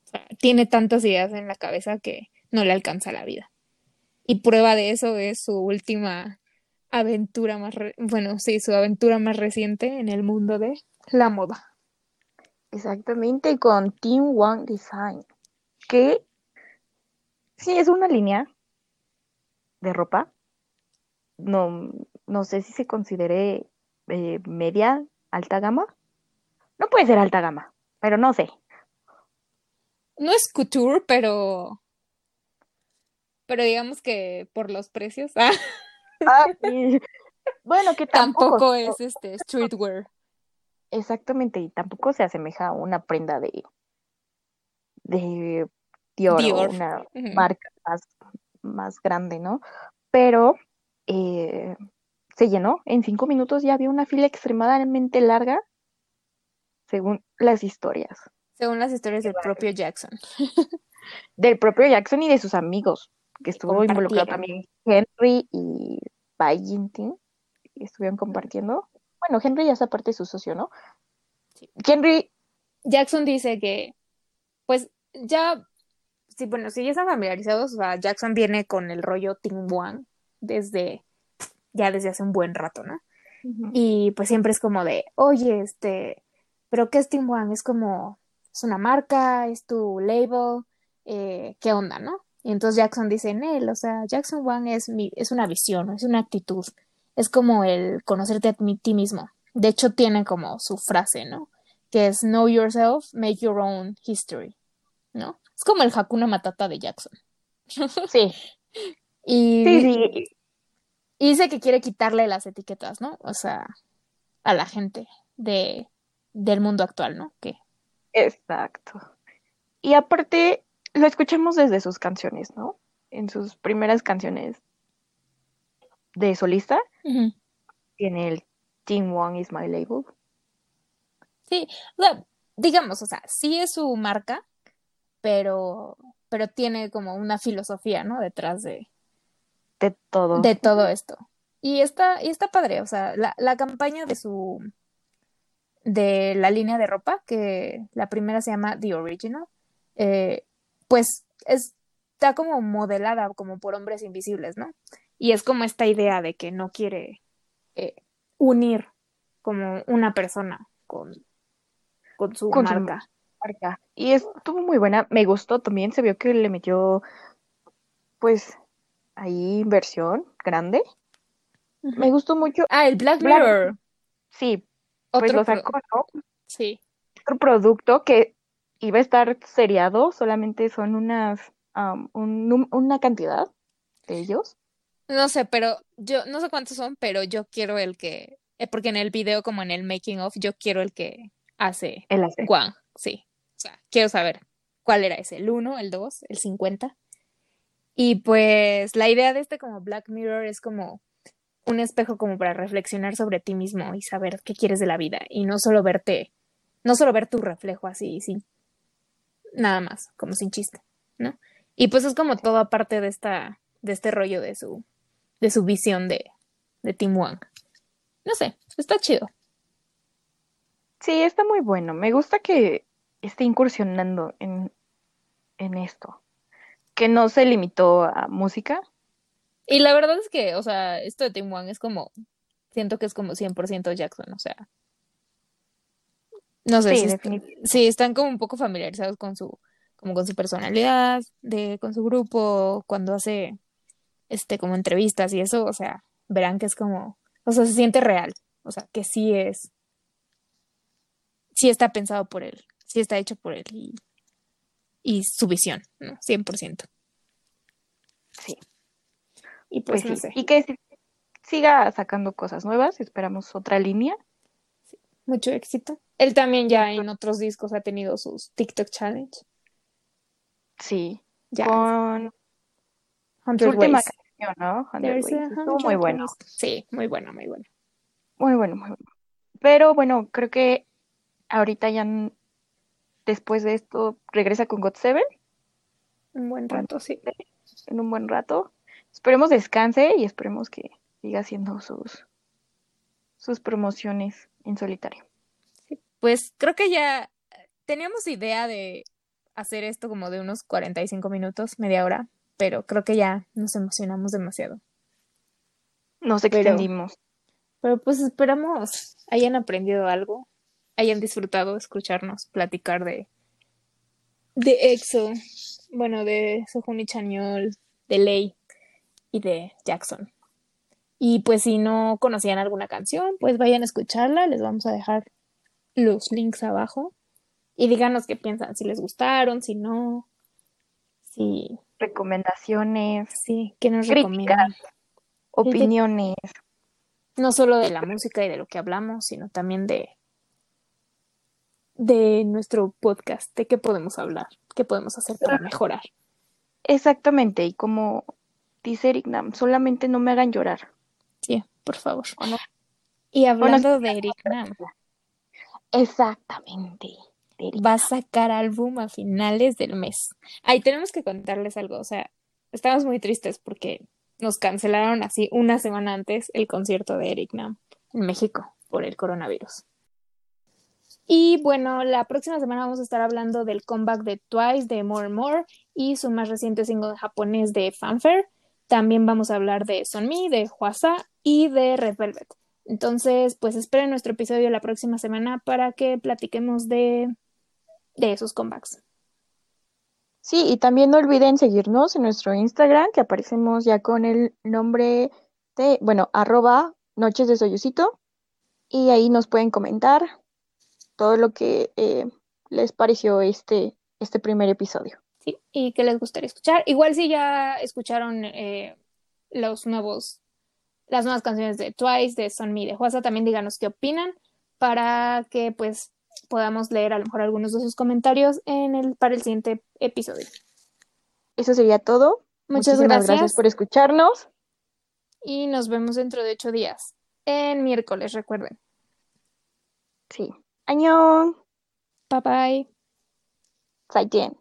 O sea, tiene tantas ideas en la cabeza que no le alcanza la vida. Y prueba de eso es su última aventura más, re- bueno, sí, su aventura más reciente en el mundo de la moda. Exactamente, con Team One Design, que sí es una línea de ropa. No, no sé si se considere eh, media, alta gama. No puede ser alta gama, pero no sé. No es couture, pero, pero digamos que por los precios, ah, Ah. Bueno, que tampoco, tampoco es este streetwear. exactamente, y tampoco se asemeja a una prenda de, de Dior, o Dior. una marca más, más grande, ¿no? Pero eh, se llenó. En cinco minutos ya había una fila extremadamente larga, según las historias Según las historias del propio Jackson. del propio Jackson y de sus amigos, que estuvo involucrado también Henry y y estuvieron compartiendo. Bueno, Henry ya es aparte de su socio, ¿no? Sí. Henry, Jackson dice que, pues ya, sí, bueno, si ya están familiarizados, o sea, Jackson viene con el rollo Team One desde ya desde hace un buen rato, ¿no? Y pues siempre es como de, oye, este, pero ¿qué es Team One? Es como, es una marca, es tu label, eh, ¿qué onda, no? Y entonces Jackson dice en él, o sea, Jackson One es, mi, es una visión, es una actitud, es como el conocerte a ti mismo. De hecho, tiene como su frase, ¿no? Que es Know yourself, make your own history, ¿no? Es como el Hakuna Matata de Jackson. Sí, Y, sí, sí. y dice que quiere quitarle las etiquetas, ¿no? O sea, a la gente de, del mundo actual, ¿no? Que Exacto. Y aparte, lo escuchamos desde sus canciones, ¿no? En sus primeras canciones de solista, Ujú. tiene el Team One is my label. Sí, o sea, digamos, o sea, sí es su marca, pero, pero tiene como una filosofía, ¿no? Detrás de, De todo. de todo esto. Y está, y está padre, o sea, la, la campaña de su, de la línea de ropa, que la primera se llama The Original, eh, pues es- está como modelada como por hombres invisibles, ¿no? Y es como esta idea de que no quiere eh, unir como una persona con, con su Con su marca. marca. Y estuvo muy buena. Me gustó también. Se vio que le metió, pues, ahí inversión grande. Me gustó mucho. Ah, el Black Black- Mirror. Sí, pues lo sacó, ¿no? Sí. Otro producto que iba a estar seriado. Solamente son unas, un una cantidad de ellos. No sé, pero yo no sé cuántos son, pero yo quiero el que, eh, porque en el video como en el making of, yo quiero el que hace El hace. Juan, sí. O sea, quiero saber cuál era ese, el 1, el 2, el 50. Y pues la idea de este como Black Mirror es como un espejo como para reflexionar sobre ti mismo y saber qué quieres de la vida y no solo verte, no solo ver tu reflejo así, sin nada más, como sin chiste, ¿no? Y pues es como todo aparte de esta, de este rollo de su, de su visión de, de Tim Wang. No sé, está chido. Sí, está muy bueno. Me gusta que esté incursionando en, en esto. Que no se limitó a música. Y la verdad es que, o sea, esto de Tim Wang es como, siento que es como 100% Jackson, o sea, no sé Sí, si, est- están como un poco familiarizados con su, como con su personalidad, de, con su grupo, cuando hace, este, como entrevistas y eso, o sea, verán que es como, o sea, se siente real, o sea, que sí es, sí está pensado por él, sí está hecho por él y, y su visión, ¿no? 100%. Sí, Y pues, pues no sí. sé. Y que si- siga sacando cosas nuevas. Esperamos otra línea. Mucho éxito. Él también ya en otros discos ha tenido sus TikTok Challenge. Sí. Ya, Con su 100 última Ways. canción, ¿no? 100 There's Ways. a Estuvo muy bueno. Sí, muy bueno, muy bueno. Muy bueno, muy bueno. Pero bueno, creo que ahorita ya después de esto regresa con God Seven Un buen rato, sí. en un buen rato. Esperemos descanse y esperemos que siga haciendo sus, sus promociones en solitario. Pues creo que ya teníamos idea de hacer esto como de unos 45 minutos, media hora, pero creo que ya nos emocionamos demasiado. Nos Pero- extendimos. Pero pues esperamos hayan aprendido algo, hayan disfrutado escucharnos platicar de de EXO, bueno, de Sohun y Chañol, de Lei y de Jackson. Y pues si no conocían alguna canción, pues vayan a escucharla, les vamos a dejar los links abajo y díganos qué piensan, si les gustaron, si no, si Recomendaciones, sí, qué nos Críticas. recomiendan. opiniones. no solo de la música y de lo que hablamos, sino también de, de nuestro podcast, de qué podemos hablar, qué podemos hacer para mejorar. Exactamente. Y como dice Eric Nam, solamente no me hagan llorar. Sí, por favor. Y hablando de Eric Nam, Exactamente. de Eric va a sacar álbum a finales del mes. Ay, tenemos que contarles algo, o sea, estamos muy tristes porque nos cancelaron así una semana antes el concierto de Eric Nam en México por el coronavirus. Y bueno, la próxima semana vamos a estar hablando del comeback de Twice, de More and More, y su más reciente single japonés de Fanfare. También vamos a hablar de Sonmi, de Huasa y de Red Velvet. Entonces, pues esperen nuestro episodio la próxima semana para que platiquemos de, de esos comebacks. Sí, y también no olviden seguirnos en nuestro Instagram, que aparecemos ya con el nombre de, bueno, arroba Noches de Soyucito. Y ahí nos pueden comentar todo lo que eh, les pareció este, este primer episodio. Sí, y qué les gustaría escuchar. Igual si ya escucharon eh, los nuevos, las nuevas canciones de Twice, de Sunmi, de Huasa, también díganos qué opinan para que pues podamos leer a lo mejor algunos de sus comentarios en el, para el siguiente episodio. Eso sería todo. Muchas Muchísimas gracias. por escucharnos. Y nos vemos dentro de ocho días. En miércoles, recuerden. Sí. Añón. Bye bye. 再见。